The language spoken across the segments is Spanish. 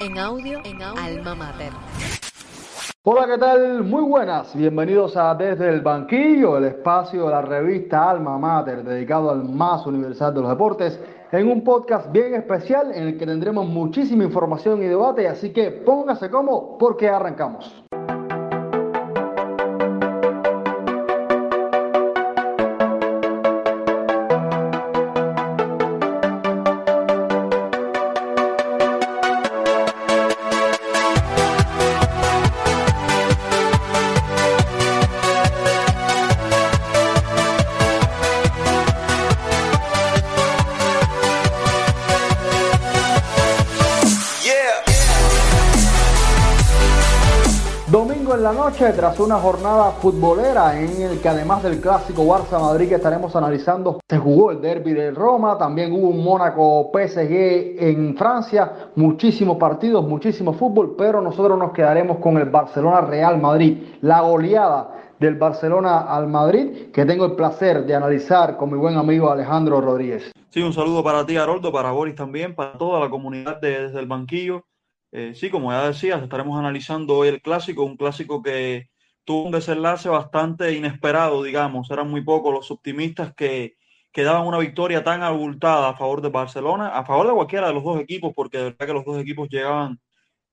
En audio, en audio, Alma Mater. Hola, ¿qué tal? Muy buenas. Bienvenidos a Desde el Banquillo, el espacio de la revista Alma Mater, dedicado al más universal de los deportes, en un podcast bien especial en el que tendremos muchísima información y debate, así que póngase como porque arrancamos. Noche, tras una jornada futbolera en el que además del clásico Barça Madrid que estaremos analizando, se jugó el derby de Roma, también hubo un Mónaco PSG en Francia, muchísimos partidos, muchísimo fútbol, pero nosotros nos quedaremos con el Barcelona Real Madrid, la goleada del Barcelona al Madrid, que tengo el placer de analizar con mi buen amigo Alejandro Rodríguez. Sí, un saludo para ti, Haroldo, para Boris también, para toda la comunidad de, desde el banquillo. Eh, sí, como ya decías, estaremos analizando hoy el clásico, un clásico que tuvo un desenlace bastante inesperado, digamos. Eran muy pocos los optimistas que, daban una victoria tan abultada a favor de Barcelona, a favor de cualquiera de los dos equipos, porque de verdad que los dos equipos llegaban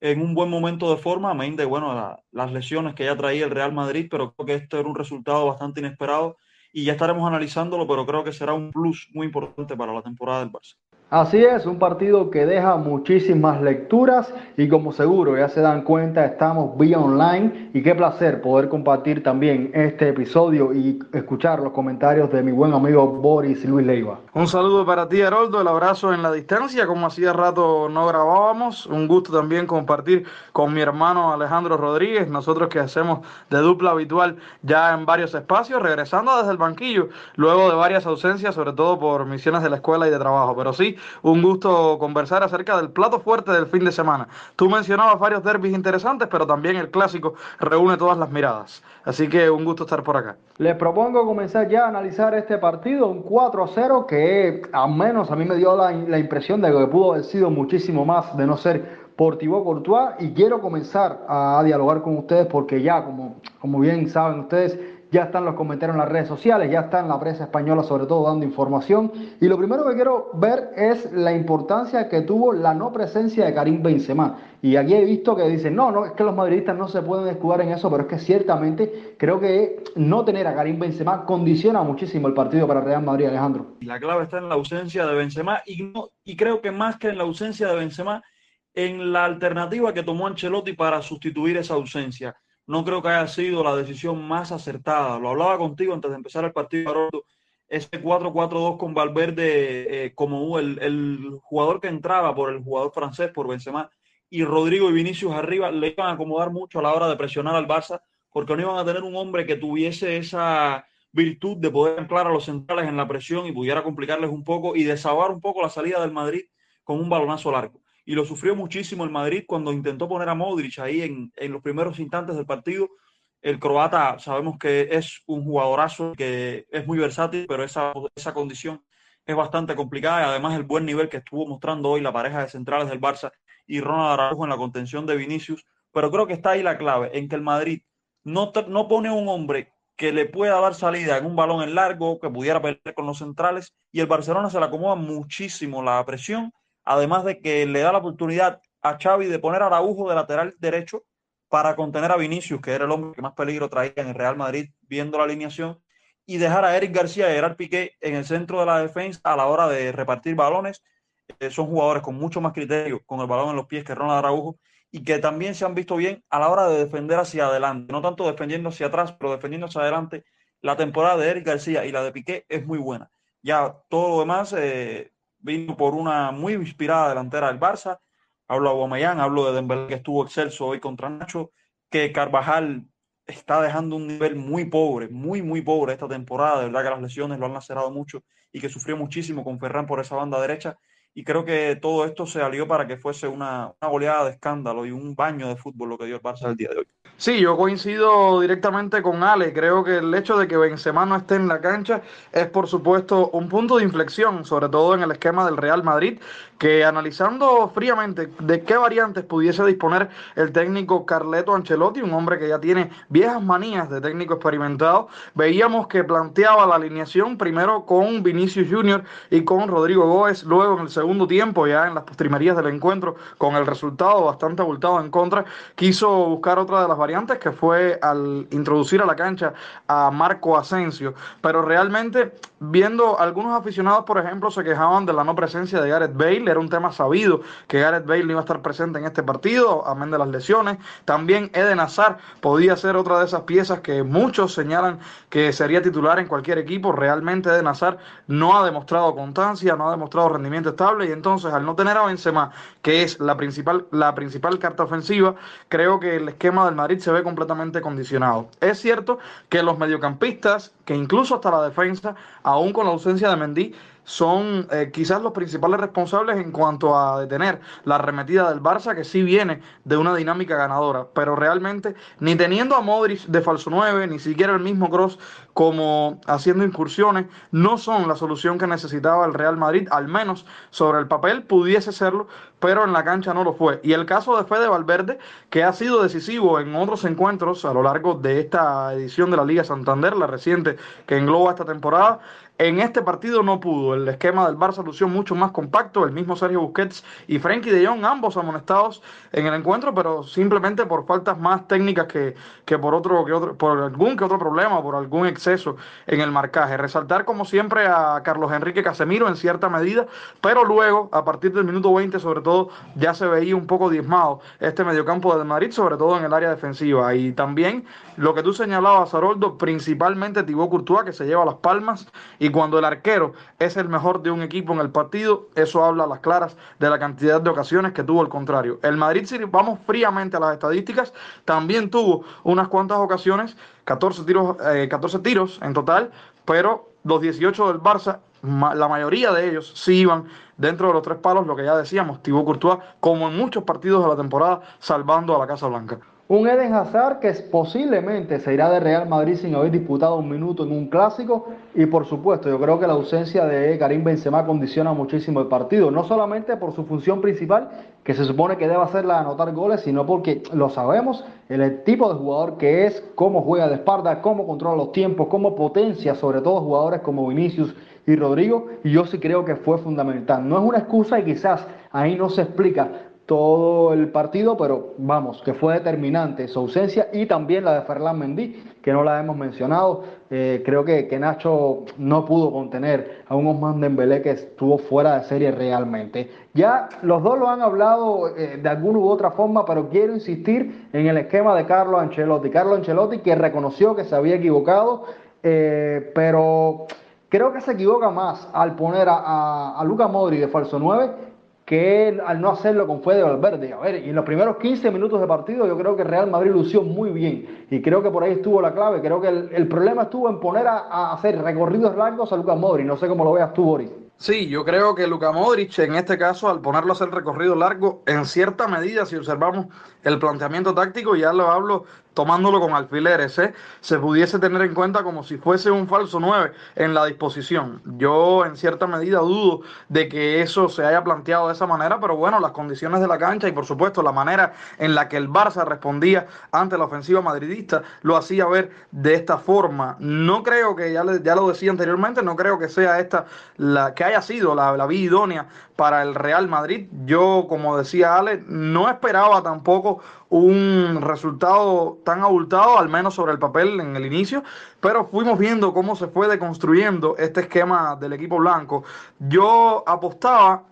en un buen momento de forma, amén de bueno, la, las lesiones que ya traía el Real Madrid, pero creo que esto era un resultado bastante inesperado y ya estaremos analizándolo, pero creo que será un plus muy importante para la temporada del Barça. Así es, un partido que deja muchísimas lecturas y como seguro ya se dan cuenta estamos vía online y qué placer poder compartir también este episodio y escuchar los comentarios de mi buen amigo Boris Luis Leiva. Un saludo para ti Haroldo, el abrazo en la distancia, como hacía rato no grabábamos, un gusto también compartir con mi hermano Alejandro Rodríguez, nosotros que hacemos de dupla habitual ya en varios espacios, regresando desde el banquillo, luego de varias ausencias, sobre todo por misiones de la escuela y de trabajo, pero sí un gusto conversar acerca del plato fuerte del fin de semana. Tú mencionabas varios derbis interesantes, pero también el clásico reúne todas las miradas. Así que un gusto estar por acá. Les propongo comenzar ya a analizar este partido, un 4-0 que al menos a mí me dio la, impresión de que pudo haber sido muchísimo más de no ser por Thibaut Courtois y quiero comenzar a dialogar con ustedes porque ya, como, como bien saben ustedes, ya están los comentarios en las redes sociales, ya está en la prensa española sobre todo dando información. Y lo primero que quiero ver es la importancia que tuvo la no presencia de Karim Benzema. Y aquí he visto que dicen, no, no, es que los madridistas no se pueden escudar en eso, pero es que ciertamente creo que no tener a Karim Benzema condiciona muchísimo el partido para Real Madrid, Alejandro. La clave está en la ausencia de Benzema y, y creo que más que en la ausencia de Benzema, en la alternativa que tomó Ancelotti para sustituir esa ausencia no creo que haya sido la decisión más acertada. Lo hablaba contigo antes de empezar el partido, Haroldo. Ese 4-4-2 con Valverde eh, como el, el, jugador que entraba por el jugador francés, por Benzema, y Rodrigo y Vinicius arriba, le iban a acomodar mucho a la hora de presionar al Barça, porque no iban a tener un hombre que tuviese esa virtud de poder anclar a los centrales en la presión y pudiera complicarles un poco y desahogar un poco la salida del Madrid con un balonazo largo y lo sufrió muchísimo el Madrid cuando intentó poner a Modric ahí en, en, los primeros instantes del partido. El croata sabemos que es un jugadorazo, que es muy versátil, pero esa, esa condición es bastante complicada y además el buen nivel que estuvo mostrando hoy la pareja de centrales del Barça y Ronald Araujo en la contención de Vinicius. Pero creo que está ahí la clave, en que el Madrid no, no pone un hombre que le pueda dar salida en un balón en largo, que pudiera pelear con los centrales, y el Barcelona se le acomoda muchísimo la presión además de que le da la oportunidad a Xavi de poner a Araujo de lateral derecho para contener a Vinicius, que era el hombre que más peligro traía en el Real Madrid viendo la alineación, y dejar a Eric García y Gerard Piqué en el centro de la defensa a la hora de repartir balones. Eh, son jugadores con mucho más criterio con el balón en los pies que Ronald Araujo y que también se han visto bien a la hora de defender hacia adelante, no tanto defendiendo hacia atrás, pero defendiendo hacia adelante. La temporada de Eric García y la de Piqué es muy buena. Ya todo lo demás eh, vino por una muy inspirada delantera del Barça. Hablo de Aubameyang, hablo de Dembélé que estuvo excelso hoy contra Nacho, que Carvajal está dejando un nivel muy pobre, muy, muy pobre esta temporada. De verdad que las lesiones lo han lacerado mucho y que sufrió muchísimo con Ferran por esa banda derecha. Y creo que todo esto se alió para que fuese una, una goleada de escándalo y un baño de fútbol lo que dio el Barça el día de hoy. Sí, yo coincido directamente con Ale. Creo que el hecho de que Benzema no esté en la cancha es, por supuesto, un punto de inflexión, sobre todo en el esquema del Real Madrid, que analizando fríamente de qué variantes pudiese disponer el técnico Carleto Ancelotti, un hombre que ya tiene viejas manías de técnico experimentado, veíamos que planteaba la alineación primero con Vinicius Junior y con Rodrigo Góez, luego en el segundo tiempo, ya en las postrimerías del encuentro, con el resultado bastante abultado en contra, quiso buscar otra de las variantes que fue al introducir a la cancha a Marco Asensio. Pero realmente, viendo algunos aficionados, por ejemplo, se quejaban de la no presencia de Gareth Bale. Era un tema sabido que Gareth Bale no iba a estar presente en este partido, amén de las lesiones. También Eden Hazard podía ser otra de esas piezas que muchos señalan que sería titular en cualquier equipo. Realmente Eden Hazard no ha demostrado constancia, no ha demostrado rendimiento estable y entonces al no tener a Benzema, que es la principal, la principal carta ofensiva, creo que el esquema del Madrid se ve completamente condicionado. Es cierto que los mediocampistas, que incluso hasta la defensa, aún con la ausencia de Mendy, son eh, quizás los principales responsables en cuanto a detener la arremetida del Barça, que sí viene de una dinámica ganadora, pero realmente ni teniendo a Modric de falso 9, ni siquiera el mismo Cross como haciendo incursiones, no son la solución que necesitaba el Real Madrid, al menos sobre el papel pudiese serlo, pero en la cancha no lo fue. Y el caso de Fede Valverde, que ha sido decisivo en otros encuentros a lo largo de esta edición de la Liga Santander, la reciente que engloba esta temporada, en este partido no pudo. El esquema del Barça lució mucho más compacto. El mismo Sergio Busquets y Frenkie de Jong, ambos amonestados en el encuentro, pero simplemente por faltas más técnicas que, que por otro, que otro, por algún que otro problema, por algún exceso en el marcaje. Resaltar como siempre a Carlos Enrique Casemiro en cierta medida, pero luego, a partir del minuto 20, sobre todo, ya se veía un poco diezmado este mediocampo del Madrid, sobre todo en el área defensiva. Y también lo que tú señalabas, Haroldo, principalmente Thibaut Courtois, que se lleva las palmas cuando el arquero es el mejor de un equipo en el partido, eso habla a las claras de la cantidad de ocasiones que tuvo el contrario. El Madrid, si vamos fríamente a las estadísticas, también tuvo unas cuantas ocasiones, 14 tiros, 14 eh, tiros en total, pero los 18 del Barça, la mayoría de ellos sí iban dentro de los tres palos, lo que ya decíamos, Thibaut Courtois, como en muchos partidos de la temporada, salvando a la Casa Blanca. Un Eden Hazard que posiblemente se irá de Real Madrid sin haber disputado un minuto en un clásico. Y por supuesto yo creo que la ausencia de Karim Benzema condiciona muchísimo el partido, no solamente por su función principal que se supone que debe hacerla de anotar goles, sino porque lo sabemos, el tipo de jugador que es, cómo juega de espalda, cómo controla los tiempos, cómo potencia sobre todo jugadores como Vinicius y Rodrigo. Y yo sí creo que fue fundamental. No es una excusa y quizás ahí no se explica todo el partido, pero vamos, que fue determinante su ausencia y también la de Ferland Mendy, que no la hemos mencionado. Eh, creo que, que, Nacho no pudo contener a un Osman Dembélé que estuvo fuera de serie realmente. Ya los dos lo han hablado eh, de alguna u otra forma, pero quiero insistir en el esquema de Carlos Ancelotti. Carlos Ancelotti que reconoció que se había equivocado, eh, pero creo que se equivoca más al poner a, a, a Luca Modri de falso 9 que al no hacerlo con Fede Valverde. A ver, y en los primeros 15 minutos de partido yo creo que Real Madrid lució muy bien y creo que por ahí estuvo la clave. Creo que el, problema estuvo en poner a, hacer recorridos largos a Lucas Modri. No sé cómo lo veas tú, Boris. Sí, yo creo que Luka Modric en este caso, al ponerlo a hacer recorrido largo, en cierta medida, si observamos el planteamiento táctico, ya lo hablo tomándolo con alfileres, se pudiese tener en cuenta como si fuese un falso 9 en la disposición. Yo en cierta medida dudo de que eso se haya planteado de esa manera, pero bueno, las condiciones de la cancha y por supuesto la manera en la que el Barça respondía ante la ofensiva madridista lo hacía ver de esta forma. No creo que, ya, ya lo decía anteriormente, no creo que sea esta la que haya sido la, la vía idónea para el Real Madrid. Yo, como decía Ale, no esperaba tampoco un resultado tan abultado, al menos sobre el papel en el inicio, pero fuimos viendo cómo se fue deconstruyendo este esquema del equipo blanco. Yo apostaba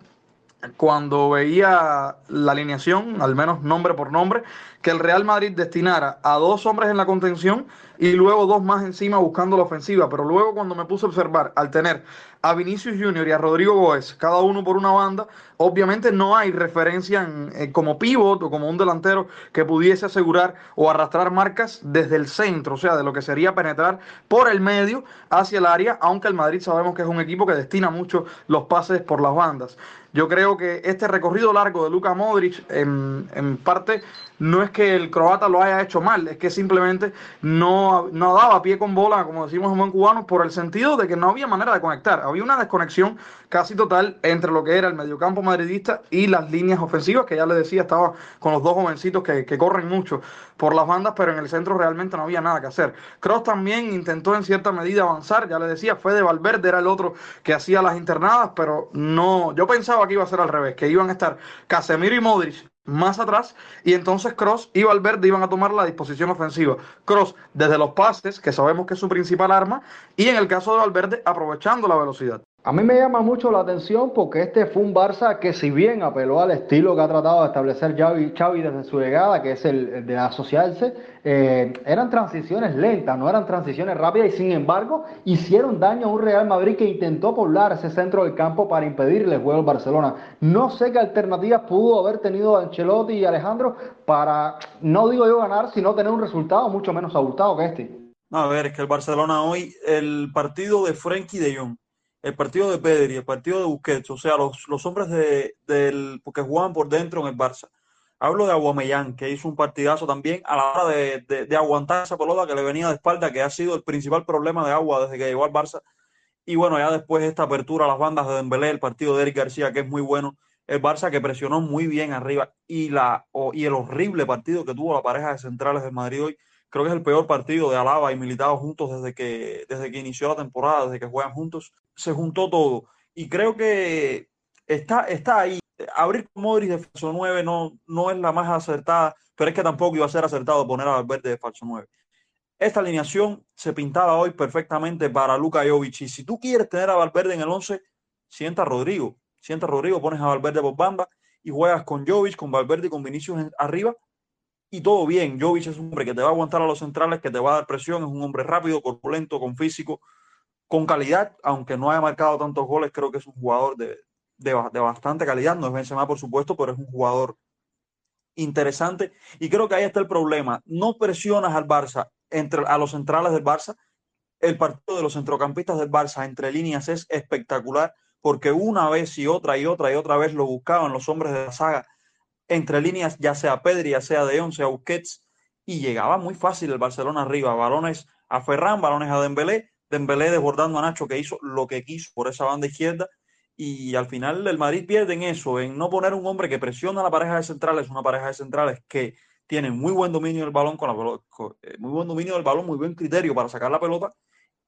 cuando veía la alineación, al menos nombre por nombre, que el Real Madrid destinara a dos hombres en la contención y luego dos más encima buscando la ofensiva. Pero luego cuando me puse a observar, al tener a Vinicius Junior y a Rodrigo Góez, cada uno por una banda, obviamente no hay referencia en, como pivot o como un delantero que pudiese asegurar o arrastrar marcas desde el centro, o sea, de lo que sería penetrar por el medio hacia el área, aunque el Madrid sabemos que es un equipo que destina mucho los pases por las bandas. Yo creo que este recorrido largo de Luka Modric, en, en parte, no es que el croata lo haya hecho mal, es que simplemente no, no daba pie con bola, como decimos en buen cubano, por el sentido de que no había manera de conectar. Había una desconexión casi total entre lo que era el mediocampo madridista y las líneas ofensivas, que ya le decía, estaba con los dos jovencitos que, que corren mucho por las bandas, pero en el centro realmente no había nada que hacer. Cross también intentó en cierta medida avanzar, ya le decía, fue de Valverde, era el otro que hacía las internadas, pero no, yo pensaba que iba a ser al revés, que iban a estar Casemiro y Modric más atrás y entonces Cross y Valverde iban a tomar la disposición ofensiva. Cross desde los pases, que sabemos que es su principal arma, y en el caso de Valverde aprovechando la velocidad. A mí me llama mucho la atención porque este fue un Barça que si bien apeló al estilo que ha tratado de establecer Xavi, desde su llegada, que es el de asociarse, eh, eran transiciones lentas, no eran transiciones rápidas y sin embargo hicieron daño a un Real Madrid que intentó poblar ese centro del campo para impedirle el juego al Barcelona. No sé qué alternativas pudo haber tenido Ancelotti y Alejandro para, no digo yo ganar, sino tener un resultado mucho menos abultado que este. a ver, es que el Barcelona hoy, el partido de Frenkie de Jong el partido de Pedri, el partido de Busquets, o sea, los, los hombres de, del, que jugaban por dentro en el Barça. Hablo de Aguamellán, que hizo un partidazo también a la hora de, de, aguantar esa pelota que le venía de espalda, que ha sido el principal problema de Agua desde que llegó al Barça. Y bueno, ya después esta apertura a las bandas de Dembélé, el partido de Eric García, que es muy bueno. El Barça que presionó muy bien arriba y, la, y el horrible partido que tuvo la pareja de centrales del Madrid hoy. Creo que es el peor partido de Alaba y Militado juntos desde que, desde que inició la temporada, desde que juegan juntos se juntó todo. Y creo que está, está ahí. Abrir con Modric de falso 9 no, no es la más acertada, pero es que tampoco iba a ser acertado poner a Valverde de falso 9. Esta alineación se pintaba hoy perfectamente para Luka Jovic. Y si tú quieres tener a Valverde en el 11, sienta a Rodrigo. Sienta a Rodrigo, pones a Valverde por banda y juegas con Jovic, con Valverde y con Vinicius arriba. Y todo bien. Jovic es un hombre que te va a aguantar a los centrales, que te va a dar presión, es un hombre rápido, corpulento, con físico con calidad, aunque no haya marcado tantos goles, creo que es un jugador de, de, bastante calidad. No es Benzema, por supuesto, pero es un jugador interesante. Y creo que ahí está el problema. No presionas al Barça, entre, a los centrales del Barça. El partido de los centrocampistas del Barça entre líneas es espectacular porque una vez y otra y otra y otra vez lo buscaban los hombres de la saga entre líneas, ya sea Pedri, ya sea De sea Busquets, y llegaba muy fácil el Barcelona arriba. Balones a Ferran, balones a Dembélé, Dembélé desbordando a Nacho que hizo lo que quiso por esa banda izquierda y al final el Madrid pierde en eso, en no poner un hombre que presiona a la pareja de centrales, una pareja de centrales que tiene muy buen dominio del balón con la eh, muy buen dominio del balón, muy buen criterio para sacar la pelota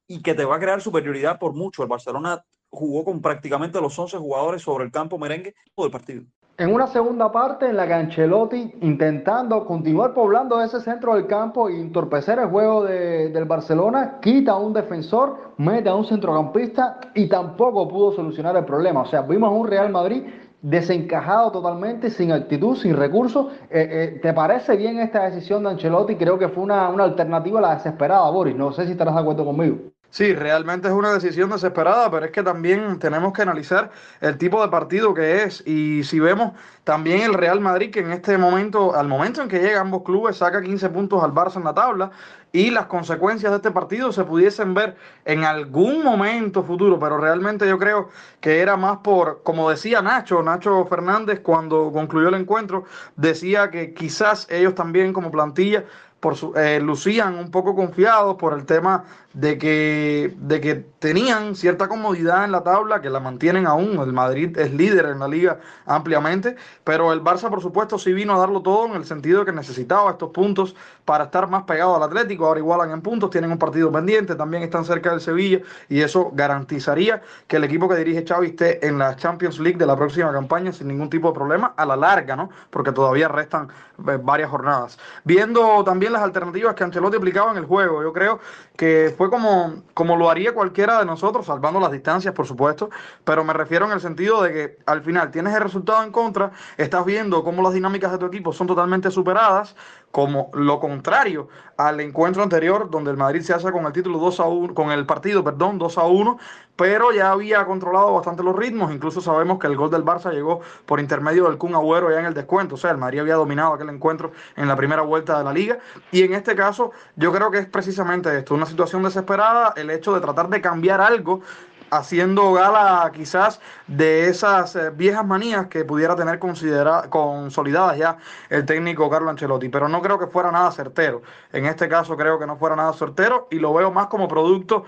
y que te va a crear superioridad por mucho. El Barcelona jugó con prácticamente los 11 jugadores sobre el campo merengue todo el partido. En una segunda parte en la que Ancelotti intentando continuar poblando ese centro del campo e entorpecer el juego del Barcelona, quita a un defensor, mete a un centrocampista y tampoco pudo solucionar el problema. O sea, vimos a un Real Madrid desencajado totalmente, sin actitud, sin recursos. Eh, eh, ¿Te parece bien esta decisión de Ancelotti? Creo que fue una, una alternativa a la desesperada, Boris. No sé si estarás de acuerdo conmigo. Sí, realmente es una decisión desesperada, pero es que también tenemos que analizar el tipo de partido que es. Y si vemos también el Real Madrid, que en este momento, al momento en que llega ambos clubes, saca 15 puntos al Barça en la tabla, y las consecuencias de este partido se pudiesen ver en algún momento futuro, pero realmente yo creo que era más por, como decía Nacho, Nacho Fernández cuando concluyó el encuentro, decía que quizás ellos también como plantilla por su, eh, lucían un poco confiados por el tema de que, de que tenían cierta comodidad en la tabla, que la mantienen aún. El Madrid es líder en la liga ampliamente, pero el Barça, por supuesto, sí vino a darlo todo en el sentido de que necesitaba estos puntos para estar más pegado al Atlético. Ahora igualan en puntos, tienen un partido pendiente, también están cerca del Sevilla y eso garantizaría que el equipo que dirige Xavi esté en la Champions League de la próxima campaña sin ningún tipo de problema a la larga, ¿no? Porque todavía restan eh, varias jornadas. Viendo también las alternativas que Ancelotti aplicaba en el juego, yo creo que fue como, como lo haría cualquiera de nosotros, salvando las distancias, por supuesto, pero me refiero en el sentido de que al final tienes el resultado en contra, estás viendo cómo las dinámicas de tu equipo son totalmente superadas, como lo contrario al encuentro anterior donde el Madrid se hace con el título 2 a 1, con el partido, perdón, 2 a 1, pero ya había controlado bastante los ritmos, incluso sabemos que el gol del Barça llegó por intermedio del Kun Agüero ya en el descuento, o sea, el Madrid había dominado aquel encuentro en la primera vuelta de la liga. Y en este caso yo creo que es precisamente esto, una situación desesperada, el hecho de tratar de cambiar algo haciendo gala quizás de esas eh, viejas manías que pudiera tener consolidadas ya el técnico Carlo Ancelotti, pero no creo que fuera nada certero. En este caso creo que no fuera nada certero y lo veo más como producto,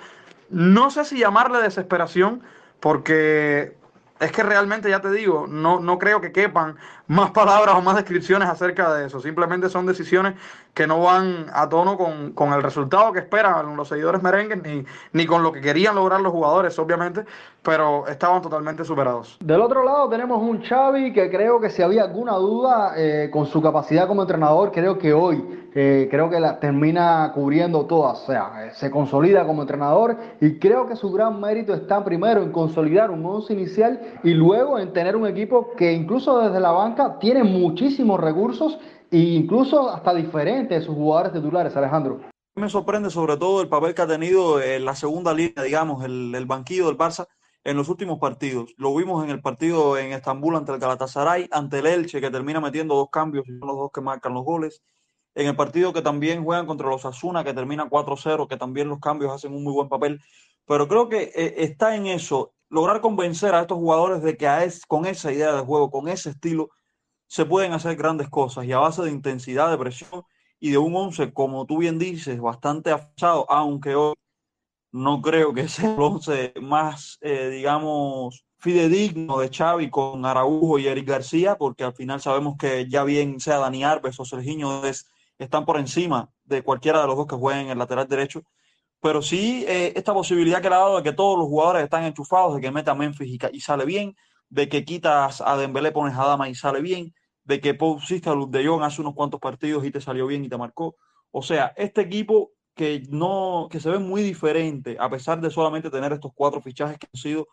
no sé si llamarle desesperación, porque es que realmente, ya te digo, no, no creo que quepan más palabras o más descripciones acerca de eso. Simplemente son decisiones que no van a tono con, el resultado que esperan los seguidores merengues ni, ni con lo que querían lograr los jugadores, obviamente, pero estaban totalmente superados. Del otro lado tenemos un Xavi que creo que si había alguna duda eh, con su capacidad como entrenador, creo que hoy eh, creo que la termina cubriendo todas, o sea, eh, se consolida como entrenador y creo que su gran mérito está primero en consolidar un once inicial y luego en tener un equipo que incluso desde la banca tiene muchísimos recursos e incluso hasta diferentes de sus jugadores titulares, Alejandro. Me sorprende sobre todo el papel que ha tenido en la segunda línea, digamos, el, el banquillo del Barça en los últimos partidos. Lo vimos en el partido en Estambul ante el Galatasaray, ante el Elche, que termina metiendo dos cambios y son los dos que marcan los goles. En el partido que también juegan contra los Asuna, que termina 4-0, que también los cambios hacen un muy buen papel. Pero creo que eh, está en eso, lograr convencer a estos jugadores de que es, con esa idea de juego, con ese estilo, se pueden hacer grandes cosas y a base de intensidad, de presión y de un 11, como tú bien dices, bastante afechado, aunque hoy no creo que sea el 11 más, eh, digamos, fidedigno de Xavi con Araujo y Eric García, porque al final sabemos que ya bien sea Dani Alves o Serginho están por encima de cualquiera de los dos que jueguen en el lateral derecho. Pero sí, eh, esta posibilidad que le ha dado de que todos los jugadores están enchufados, de que meta Memphis y, y sale bien, de que quitas a Dembélé, pones a Dama y sale bien, de que pusiste a Luz de Jong hace unos cuantos partidos y te salió bien y te marcó. O sea, este equipo que no, que se ve muy diferente, a pesar de solamente tener estos cuatro fichajes que han sido,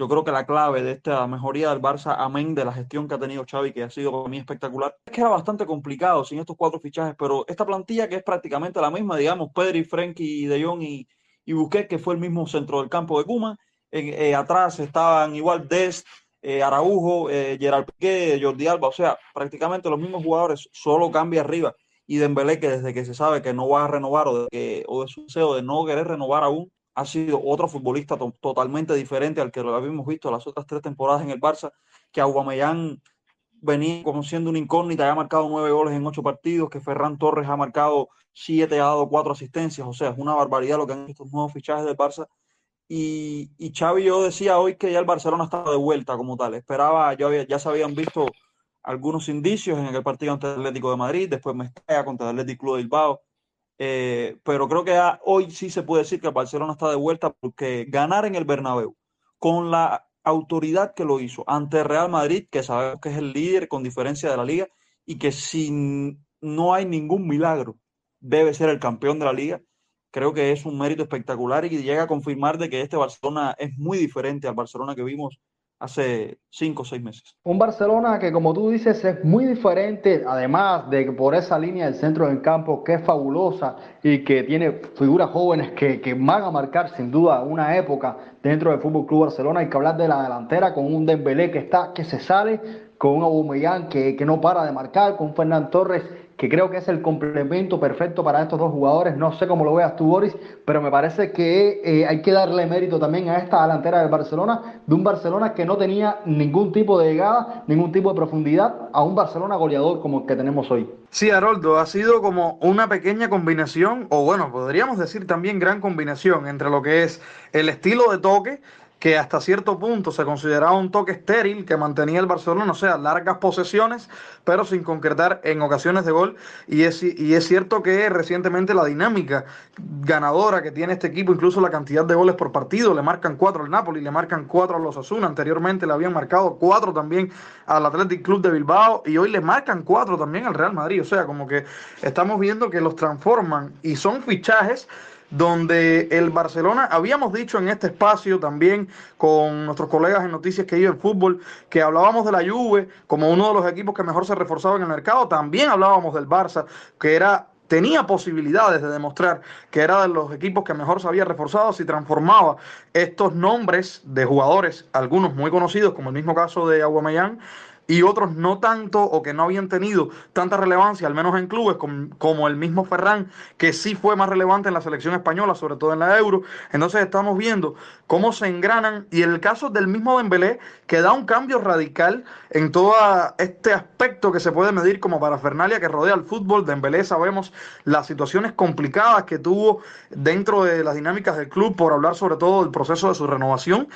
yo creo que la clave de esta mejoría del Barça, amén de la gestión que ha tenido Xavi, que ha sido para mí espectacular, es que era bastante complicado sin estos cuatro fichajes, pero esta plantilla que es prácticamente la misma, digamos, Pedri, Frenkie, De Jong y, y Busquets, que fue el mismo centro del campo de Kuma, eh, atrás estaban igual Dest, eh, Araujo, eh, Gerard Piqué, Jordi Alba, o sea, prácticamente los mismos jugadores, solo cambia arriba. Y Dembélé, que desde que se sabe que no va a renovar o de, que, o de su deseo de no querer renovar aún, ha sido otro futbolista totalmente diferente al que lo habíamos visto las otras tres temporadas en el Barça, que Aubameyang venía como siendo una incógnita, ha marcado nueve goles en ocho partidos, que Ferran Torres ha marcado siete, ha dado cuatro asistencias, o sea, es una barbaridad lo que han estos nuevos fichajes del Barça y, y yo decía hoy que ya el Barcelona estaba de vuelta como tal. Esperaba, ya se habían visto algunos indicios en el partido ante Atlético de Madrid, después Mestalla contra el Atlético de Bilbao. Eh, pero creo que hoy sí se puede decir que el Barcelona está de vuelta porque ganar en el Bernabéu con la autoridad que lo hizo ante Real Madrid, que sabemos que es el líder con diferencia de la liga y que si no hay ningún milagro debe ser el campeón de la liga creo que es un mérito espectacular y llega a confirmar de que este Barcelona es muy diferente al Barcelona que vimos hace cinco o seis meses. Un Barcelona que, como tú dices, es muy diferente, además de que por esa línea del centro del campo que es fabulosa y que tiene figuras jóvenes que, que van a marcar sin duda una época dentro del Fútbol Club Barcelona. Hay que hablar de la delantera con un Dembélé que está que se sale, con un Aubameyang que, que no para de marcar, con Fernán Torres que creo que es el complemento perfecto para estos dos jugadores. No sé cómo lo veas tú, Boris, pero me parece que eh, hay que darle mérito también a esta delantera del Barcelona, de un Barcelona que no tenía ningún tipo de llegada, ningún tipo de profundidad, a un Barcelona goleador como el que tenemos hoy. Sí, Haroldo, ha sido como una pequeña combinación, o bueno, podríamos decir también gran combinación entre lo que es el estilo de toque, que hasta cierto punto se consideraba un toque estéril que mantenía el Barcelona, o sea, largas posesiones, pero sin concretar en ocasiones de gol. Y es, y es cierto que recientemente la dinámica ganadora que tiene este equipo, incluso la cantidad de goles por partido, le marcan cuatro al Napoli, le marcan cuatro a los Asuna, anteriormente le habían marcado cuatro también al Athletic Club de Bilbao y hoy le marcan cuatro también al Real Madrid. O sea, como que estamos viendo que los transforman y son fichajes donde el Barcelona, habíamos dicho en este espacio también con nuestros colegas en Noticias que iba el fútbol, que hablábamos de la Juve como uno de los equipos que mejor se reforzaba en el mercado, también hablábamos del Barça, que era tenía posibilidades de demostrar que era de los equipos que mejor se había reforzado si transformaba estos nombres de jugadores, algunos muy conocidos, como el mismo caso de Aguamellán, y otros no tanto o que no habían tenido tanta relevancia, al menos en clubes como, el mismo Ferran, que sí fue más relevante en la selección española, sobre todo en la Euro. Entonces estamos viendo cómo se engranan y el caso del mismo Dembélé, que da un cambio radical en todo este aspecto que se puede medir como para Fernalia que rodea al fútbol. Dembélé sabemos las situaciones complicadas que tuvo dentro de las dinámicas del club por hablar sobre todo del proceso de su renovación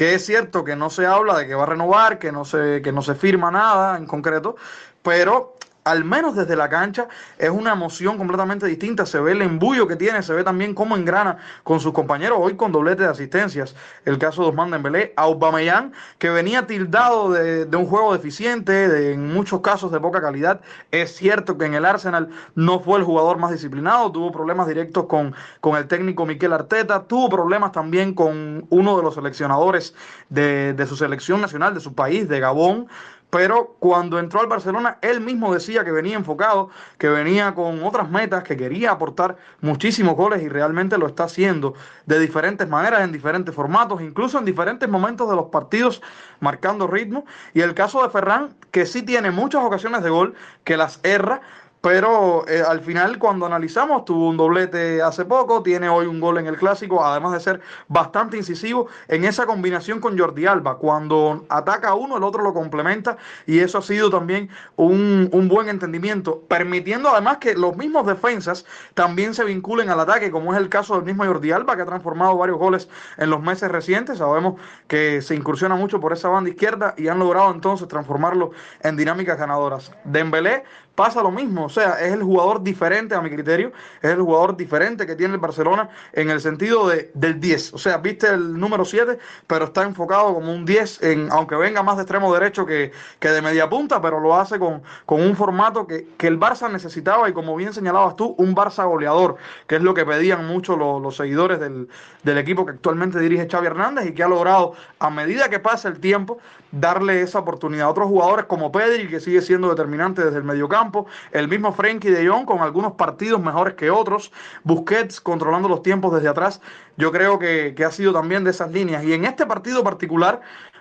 que es cierto que no se habla de que va a renovar, que no se, que no se firma nada en concreto, pero al menos desde la cancha, es una emoción completamente distinta. Se ve el embullo que tiene, se ve también cómo engrana con sus compañeros, hoy con doblete de asistencias. El caso de Osman Dembélé, Aubameyang, que venía tildado de, un juego deficiente, de, en muchos casos de poca calidad. Es cierto que en el Arsenal no fue el jugador más disciplinado, tuvo problemas directos con, con el técnico Miquel Arteta, tuvo problemas también con uno de los seleccionadores de, de su selección nacional, de su país, de Gabón pero cuando entró al Barcelona, él mismo decía que venía enfocado, que venía con otras metas, que quería aportar muchísimos goles y realmente lo está haciendo de diferentes maneras, en diferentes formatos, incluso en diferentes momentos de los partidos, marcando ritmo. Y el caso de Ferran, que sí tiene muchas ocasiones de gol, que las erra, pero eh, al final, cuando analizamos, tuvo un doblete hace poco, tiene hoy un gol en el clásico, además de ser bastante incisivo en esa combinación con Jordi Alba. Cuando ataca uno, el otro lo complementa y eso ha sido también un, un buen entendimiento, permitiendo además que los mismos defensas también se vinculen al ataque, como es el caso del mismo Jordi Alba, que ha transformado varios goles en los meses recientes. Sabemos que se incursiona mucho por esa banda izquierda y han logrado entonces transformarlo en dinámicas ganadoras. Dembélé pasa lo mismo. O sea, es el jugador diferente a mi criterio, es el jugador diferente que tiene el Barcelona en el sentido de, del 10. O sea, viste el número 7, pero está enfocado como un 10, en, aunque venga más de extremo derecho que, que de media punta, pero lo hace con, con un formato que, que, el Barça necesitaba y como bien señalabas tú, un Barça goleador, que es lo que pedían mucho los, los seguidores del, del equipo que actualmente dirige Xavi Hernández y que ha logrado, a medida que pasa el tiempo, darle esa oportunidad a otros jugadores como Pedri, que sigue siendo determinante desde el mediocampo, el mismo Frenkie de Jong con algunos partidos mejores que otros, Busquets controlando los tiempos desde atrás, yo creo que, que ha sido también de esas líneas. Y en este partido particular,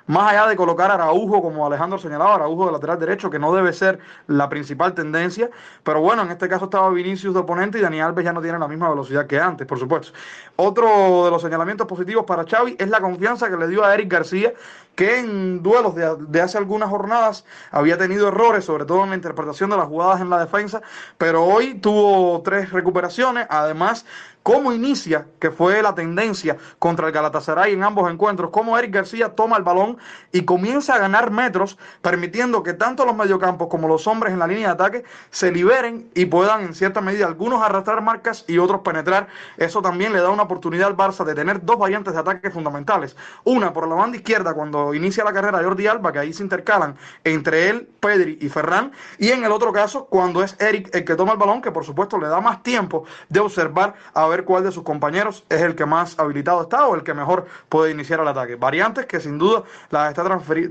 más allá de colocar a Araujo, como Alejandro señalaba, Araujo de lateral derecho, que no debe ser la principal tendencia, pero bueno, en este caso estaba Vinicius de oponente y Dani Alves ya no tiene la misma velocidad que antes, por supuesto. Otro de los señalamientos positivos para Xavi es la confianza que le dio a Eric García, que en duelos de, hace algunas jornadas había tenido errores, sobre todo en la interpretación de las jugadas en la defensa, pero hoy tuvo tres recuperaciones, además cómo inicia, que fue la tendencia contra el Galatasaray en ambos encuentros, cómo Eric García toma el balón y comienza a ganar metros, permitiendo que tanto los mediocampos como los hombres en la línea de ataque se liberen y puedan en cierta medida algunos arrastrar marcas y otros penetrar. Eso también le da una oportunidad al Barça de tener dos variantes de ataque fundamentales. Una por la banda izquierda cuando inicia la carrera Jordi Alba, que ahí se intercalan entre él, Pedri y Ferran, y en el otro caso cuando es Eric el que toma el balón, que por supuesto le da más tiempo de observar a ver cuál de sus compañeros es el que más habilitado está o el que mejor puede iniciar el ataque. Variantes que sin duda las está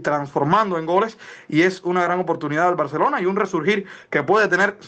transformando en goles y es una gran oportunidad del Barcelona y un resurgir que puede tener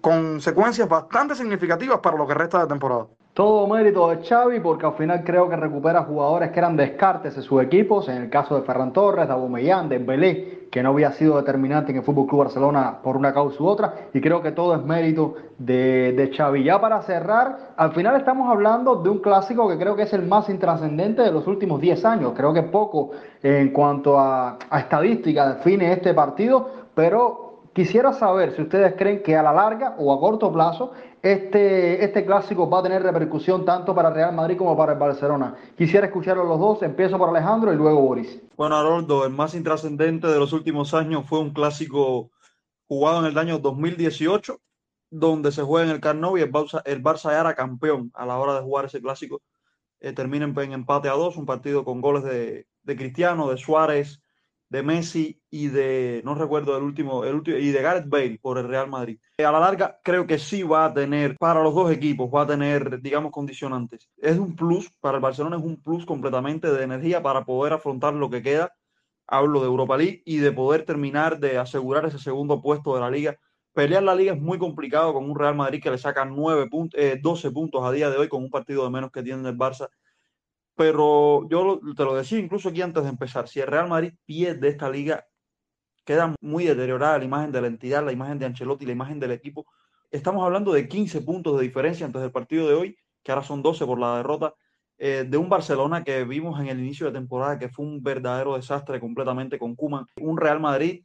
consecuencias bastante significativas para lo que resta de temporada. Todo mérito de Xavi porque al final creo que recupera jugadores que eran descartes de sus equipos, en el caso de Ferran Torres, de Aubameyang, de Belé, que no había sido determinante en el Fútbol Club Barcelona por una causa u otra, y creo que todo es mérito de, de Xavi. Ya para cerrar, al final estamos hablando de un clásico que creo que es el más intrascendente de los últimos 10 años. Creo que poco en cuanto a, a estadística define este partido, pero Quisiera saber si ustedes creen que a la larga o a corto plazo este, este clásico va a tener repercusión tanto para Real Madrid como para el Barcelona. Quisiera escucharlo los dos. Empiezo por Alejandro y luego Boris. Bueno, Haroldo, el más intrascendente de los últimos años fue un clásico jugado en el año 2018, donde se juega en el Camp y el Barça, el Barça era campeón a la hora de jugar ese clásico. Eh, termina en, empate a dos, un partido con goles de, de Cristiano, de Suárez de Messi y de, no recuerdo el último, el último, y de Gareth Bale por el Real Madrid. A la larga creo que sí va a tener, para los dos equipos, va a tener, digamos, condicionantes. Es un plus, para el Barcelona es un plus completamente de energía para poder afrontar lo que queda. Hablo de Europa League y de poder terminar de asegurar ese segundo puesto de la liga. Pelear la liga es muy complicado con un Real Madrid que le saca 9 puntos, 12 puntos a día de hoy con un partido de menos que tiene el Barça pero yo te lo decía incluso aquí antes de empezar, si el Real Madrid pierde esta liga, queda muy deteriorada la imagen de la entidad, la imagen de Ancelotti, la imagen del equipo. Estamos hablando de 15 puntos de diferencia antes del partido de hoy, que ahora son 12 por la derrota, eh, de un Barcelona que vimos en el inicio de temporada, que fue un verdadero desastre completamente con Kuman, un Real Madrid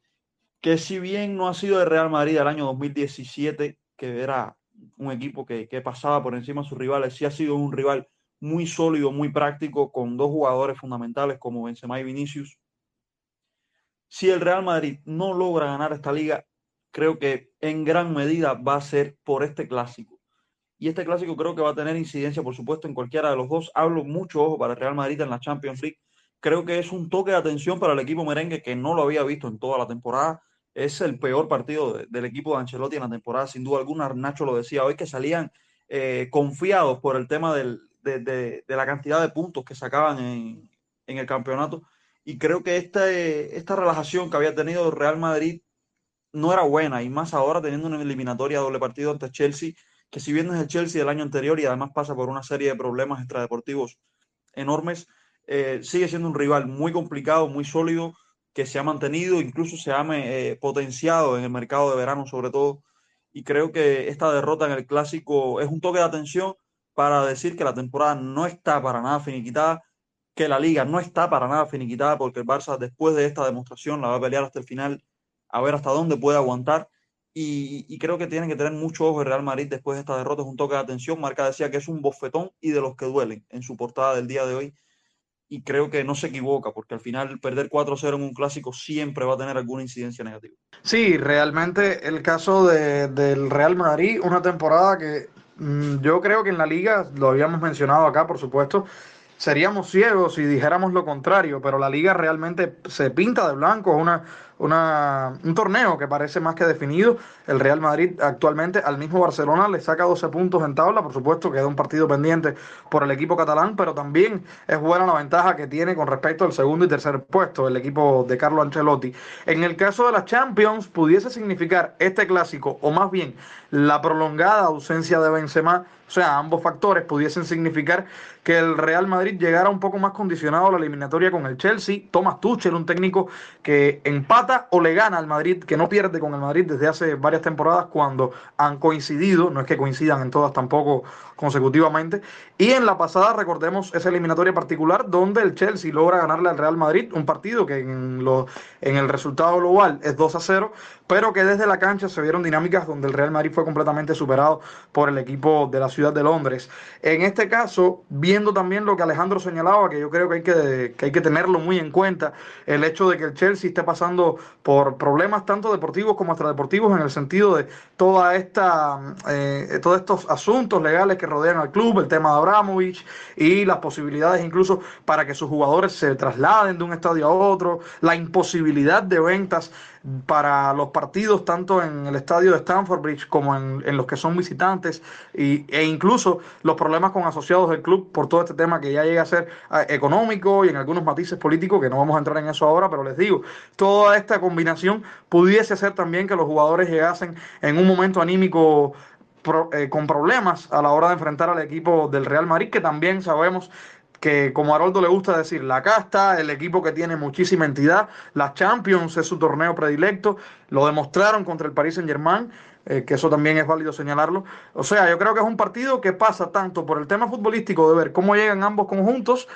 que si bien no ha sido el Real Madrid del año 2017, que era un equipo que, que pasaba por encima de sus rivales, sí ha sido un rival muy sólido, muy práctico, con dos jugadores fundamentales como Benzema y Vinicius. Si el Real Madrid no logra ganar esta liga, creo que en gran medida va a ser por este clásico. Y este clásico creo que va a tener incidencia, por supuesto, en cualquiera de los dos. Hablo mucho ojo para el Real Madrid en la Champions League. Creo que es un toque de atención para el equipo merengue que no lo había visto en toda la temporada. Es el peor partido del equipo de Ancelotti en la temporada, sin duda alguna. Nacho lo decía hoy, que salían eh, confiados por el tema del, de, la cantidad de puntos que sacaban en, en el campeonato. Y creo que esta, esta relajación que había tenido Real Madrid no era buena, y más ahora teniendo una eliminatoria doble partido ante Chelsea, que si bien es el Chelsea del año anterior y además pasa por una serie de problemas extradeportivos enormes, eh, sigue siendo un rival muy complicado, muy sólido, que se ha mantenido, incluso se ha eh, potenciado en el mercado de verano sobre todo, y creo que esta derrota en el clásico es un toque de atención para decir que la temporada no está para nada finiquitada, que la liga no está para nada finiquitada, porque el Barça después de esta demostración la va a pelear hasta el final, a ver hasta dónde puede aguantar. Y, creo que tienen que tener mucho ojo el Real Madrid después de esta derrota, es un toque de atención. Marca decía que es un bofetón y de los que duelen en su portada del día de hoy. Y creo que no se equivoca, porque al final perder 4-0 en un clásico siempre va a tener alguna incidencia negativa. Sí, realmente el caso de, del Real Madrid, una temporada que yo creo que en la liga, lo habíamos mencionado acá, por supuesto, seríamos ciegos si dijéramos lo contrario, pero la liga realmente se pinta de blanco, una, una, un torneo que parece más que definido. El Real Madrid actualmente al mismo Barcelona le saca 12 puntos en tabla, por supuesto queda un partido pendiente por el equipo catalán, pero también es buena la ventaja que tiene con respecto al segundo y tercer puesto, el equipo de Carlo Ancelotti. En el caso de las Champions, pudiese significar este clásico, o más bien la prolongada ausencia de Benzema, o sea, ambos factores pudiesen significar que el Real Madrid llegara un poco más condicionado a la eliminatoria con el Chelsea. Thomas Tuchel, un técnico que empata o le gana al Madrid, que no pierde con el Madrid desde hace varias temporadas cuando han coincidido, no es que coincidan en todas tampoco consecutivamente. Y en la pasada, recordemos esa eliminatoria particular donde el Chelsea logra ganarle al Real Madrid, un partido que en, el resultado global es 2 a 0, pero que desde la cancha se vieron dinámicas donde el Real Madrid fue completamente superado por el equipo de la ciudad de Londres. En este caso, también lo que Alejandro señalaba, que yo creo que hay que, que hay que tenerlo muy en cuenta, el hecho de que el Chelsea esté pasando por problemas tanto deportivos como extradeportivos en el sentido de toda esta, eh, todos estos asuntos legales que rodean al club, el tema de Abramovich y las posibilidades incluso para que sus jugadores se trasladen de un estadio a otro, la imposibilidad de ventas para los partidos tanto en el estadio de Stamford Bridge como en, los que son visitantes y, e incluso los problemas con asociados del club por todo este tema que ya llega a ser eh, económico y en algunos matices políticos que no vamos a entrar en eso ahora pero les digo toda esta combinación pudiese ser también que los jugadores llegasen en un momento anímico eh, con problemas a la hora de enfrentar al equipo del Real Madrid que también sabemos que como a Haroldo le gusta decir, la casta, el equipo que tiene muchísima entidad, la Champions es su torneo predilecto, lo demostraron contra el Paris Saint Germain, eh, que eso también es válido señalarlo. O sea, yo creo que es un partido que pasa tanto por el tema futbolístico de ver cómo llegan ambos conjuntos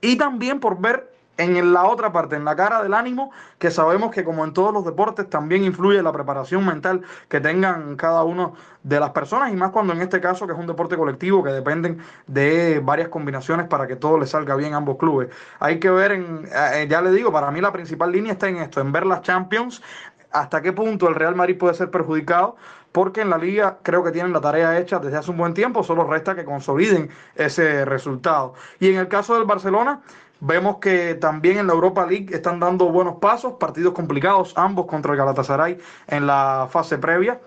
y también por ver en la otra parte, en la cara del ánimo, que sabemos que como en todos los deportes también influye la preparación mental que tengan cada uno de las personas y más cuando en este caso que es un deporte colectivo que dependen de varias combinaciones para que todo le salga bien a ambos clubes. Hay que ver, en, eh, ya le digo, para mí la principal línea está en esto, en ver las Champions, hasta qué punto el Real Madrid puede ser perjudicado porque en la liga creo que tienen la tarea hecha desde hace un buen tiempo, solo resta que consoliden ese resultado. Y en el caso del Barcelona, Vemos que también en la Europa League están dando buenos pasos, partidos complicados, ambos contra el Galatasaray en la fase previa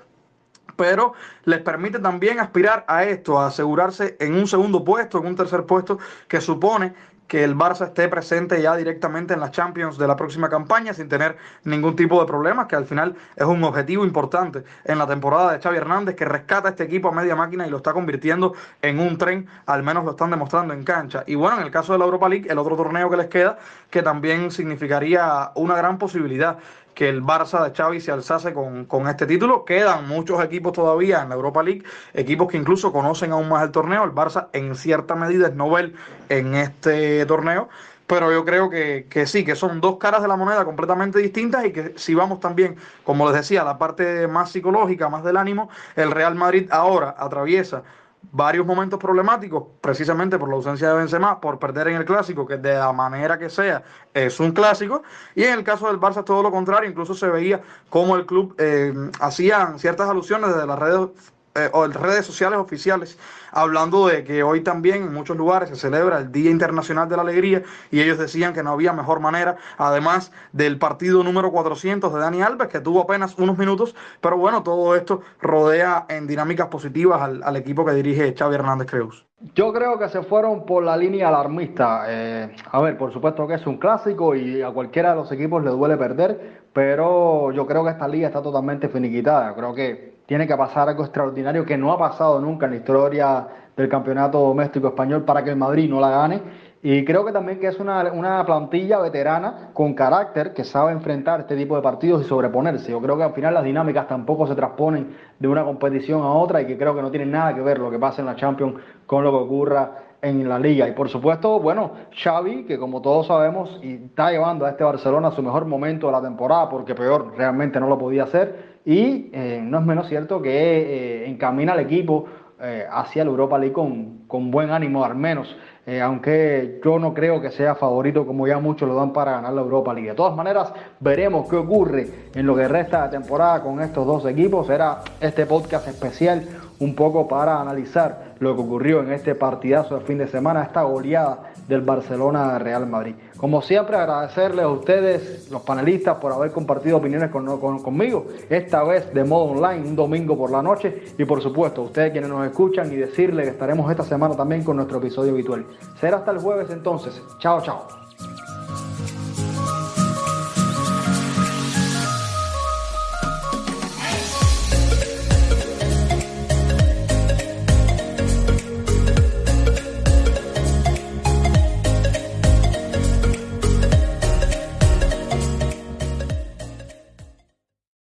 pero les permite también aspirar a esto, a asegurarse en un segundo puesto, en un tercer puesto, que supone que el Barça esté presente ya directamente en las Champions de la próxima campaña sin tener ningún tipo de problemas, que al final es un objetivo importante en la temporada de Xavi Hernández, que rescata este equipo a media máquina y lo está convirtiendo en un tren, al menos lo están demostrando en cancha. Y bueno, en el caso de la Europa League, el otro torneo que les queda, que también significaría una gran posibilidad que el Barça de Xavi se alzase con, con, este título. Quedan muchos equipos todavía en la Europa League, equipos que incluso conocen aún más el torneo. El Barça en cierta medida es novel en este torneo. Pero yo creo que, que sí, que son dos caras de la moneda completamente distintas y que si vamos también, como les decía, la parte más psicológica, más del ánimo, el Real Madrid ahora atraviesa varios momentos problemáticos, precisamente por la ausencia de Benzema, por perder en el clásico, que de la manera que sea es un clásico, y en el caso del Barça todo lo contrario, incluso se veía como el club eh, hacían ciertas alusiones desde las redes eh, redes sociales oficiales hablando de que hoy también en muchos lugares se celebra el Día Internacional de la Alegría y ellos decían que no había mejor manera, además del partido número 400 de Dani Alves, que tuvo apenas unos minutos, pero bueno, todo esto rodea en dinámicas positivas al, equipo que dirige Xavi Hernández Creus. Yo creo que se fueron por la línea alarmista. Eh, a ver, por supuesto que es un clásico y a cualquiera de los equipos le duele perder, pero yo creo que esta liga está totalmente finiquitada. Creo que tiene que pasar algo extraordinario que no ha pasado nunca en la historia del campeonato doméstico español para que el Madrid no la gane. Y creo que también que es una, una, plantilla veterana con carácter que sabe enfrentar este tipo de partidos y sobreponerse. Yo creo que al final las dinámicas tampoco se transponen de una competición a otra y que creo que no tienen nada que ver lo que pasa en la Champions con lo que ocurra en la liga. Y por supuesto, bueno, Xavi, que como todos sabemos, está llevando a este Barcelona a su mejor momento de la temporada, porque peor realmente no lo podía hacer y eh, no es menos cierto que eh, encamina al equipo eh, hacia la Europa League con, con buen ánimo al menos, aunque yo no creo que sea favorito como ya muchos lo dan para ganar la Europa League. De todas maneras, veremos qué ocurre en lo que resta de temporada con estos dos equipos. Era este podcast especial un poco para analizar lo que ocurrió en este partidazo de fin de semana, esta goleada del Barcelona Real Madrid. Como siempre, agradecerles a ustedes, los panelistas, por haber compartido opiniones conmigo, esta vez de modo online, un domingo por la noche, y por supuesto, ustedes quienes nos escuchan y decirles que estaremos esta semana también con nuestro episodio habitual. Será hasta el jueves entonces. Chao, chao.